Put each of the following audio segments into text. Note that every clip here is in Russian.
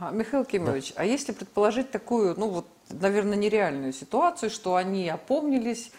А, Михаил Кимович, а если предположить такую, ну вот, наверное, нереальную ситуацию, что они опомнились,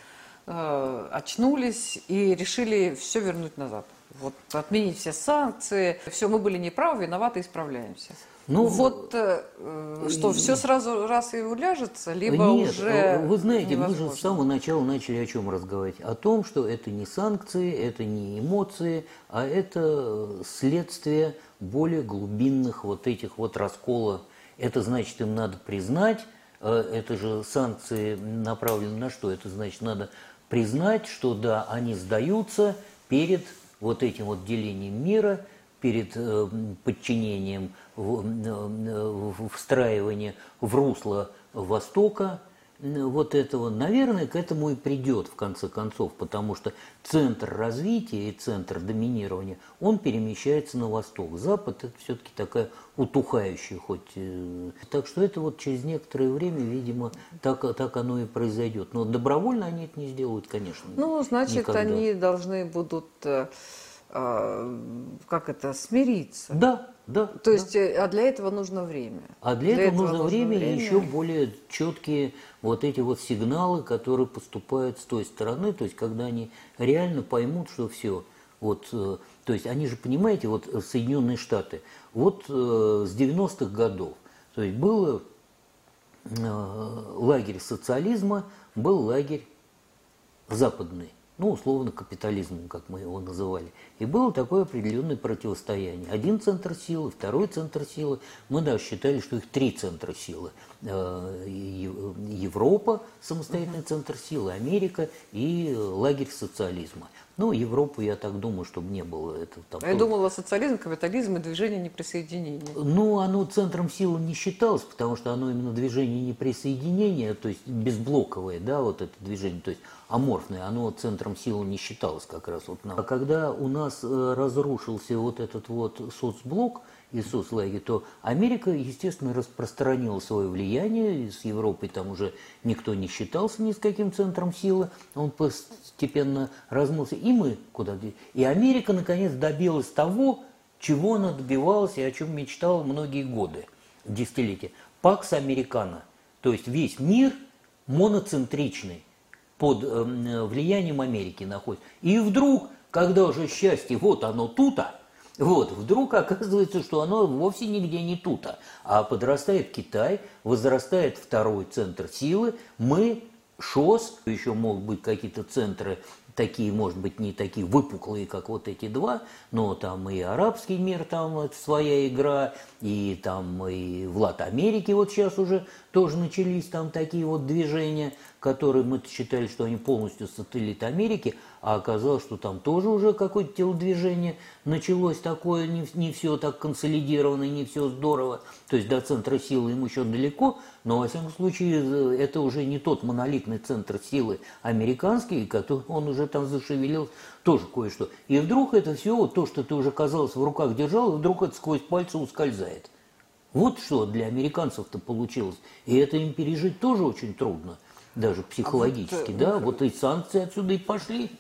э, очнулись и решили все вернуть назад? Вот отменить все санкции, все, мы были неправы, виноваты, исправляемся. Ну, вот э, э что, все сразу раз и уляжется, либо нет, уже э, Вы знаете, невозможно. мы же с самого начала начали о чем разговаривать? О том, что это не санкции, это не эмоции, а это следствие более глубинных вот этих вот расколов. Это значит, им надо признать, э, это же санкции направлены на что? Это значит, надо признать, что да, они сдаются перед вот этим вот делением мира – перед э, подчинением, э, встраивания в русло Востока вот этого, наверное, к этому и придет в конце концов, потому что центр развития и центр доминирования, он перемещается на восток. Запад это все-таки такая утухающая хоть. Э, так что это вот через некоторое время, видимо, так, так оно и произойдет. Но добровольно они это не сделают, конечно. Ну, значит, никогда. они должны будут а, как это, смириться. Да, да. То есть, э, а для этого нужно время. А для, для этого, этого нужно, нужно время, время и еще более четкие вот эти вот сигналы, которые поступают с той стороны, то есть, когда они реально поймут, что все, вот, э, то есть, они же, понимаете, вот Соединенные Штаты, вот э, с 90-х годов, то есть, был лагерь социализма, был лагерь западный ну, условно, капитализмом, как мы его называли. И было такое определенное противостояние. Один центр силы, второй центр силы. Мы даже считали, что их три центра силы. Э, Европа, самостоятельный центр силы, Америка и лагерь социализма. Ну, Европу, я так думаю, чтобы не было. Это, там, я тоже... думала, социализм, капитализм и движение неприсоединения. Ну, оно центром силы не считалось, потому что оно именно движение неприсоединения, то есть безблоковое, да, вот это движение, то есть аморфное, оно центром силы не считалось как раз вот нам. А когда у нас э, разрушился вот этот вот соцблок, и соцлагерь, то Америка, естественно, распространила свое влияние, с Европой там уже никто не считался ни с каким центром силы, он постепенно размылся, и мы куда-то. И Америка, наконец, добилась того, чего она добивалась и о чем мечтала многие годы, десятилетия. Пакс Американо, то есть весь мир моноцентричный, под э, влиянием Америки находится. И вдруг, когда уже счастье, вот оно тута, вот, вдруг оказывается, что оно вовсе нигде не тута, а подрастает Китай, возрастает второй центр силы, мы ШОС, еще могут быть какие-то центры такие, может быть, не такие выпуклые, как вот эти два, но там и арабский мир, там своя игра, и там и в Лат Америке вот сейчас уже тоже начались там такие вот движения, которые мы считали, что они полностью сателлит Америки, а оказалось, что там тоже уже какое-то телодвижение началось такое, не, не все так консолидировано, не все здорово. То есть до центра силы им еще далеко, но, во всяком случае, это уже не тот монолитный центр силы американский, который он уже там зашевелил тоже кое-что. И вдруг это все, вот то, что ты уже, казалось, в руках держал, вдруг это сквозь пальцы ускользает. Вот что для американцев-то получилось. И это им пережить тоже очень трудно, даже психологически, а вот, да? Вот и санкции отсюда и пошли.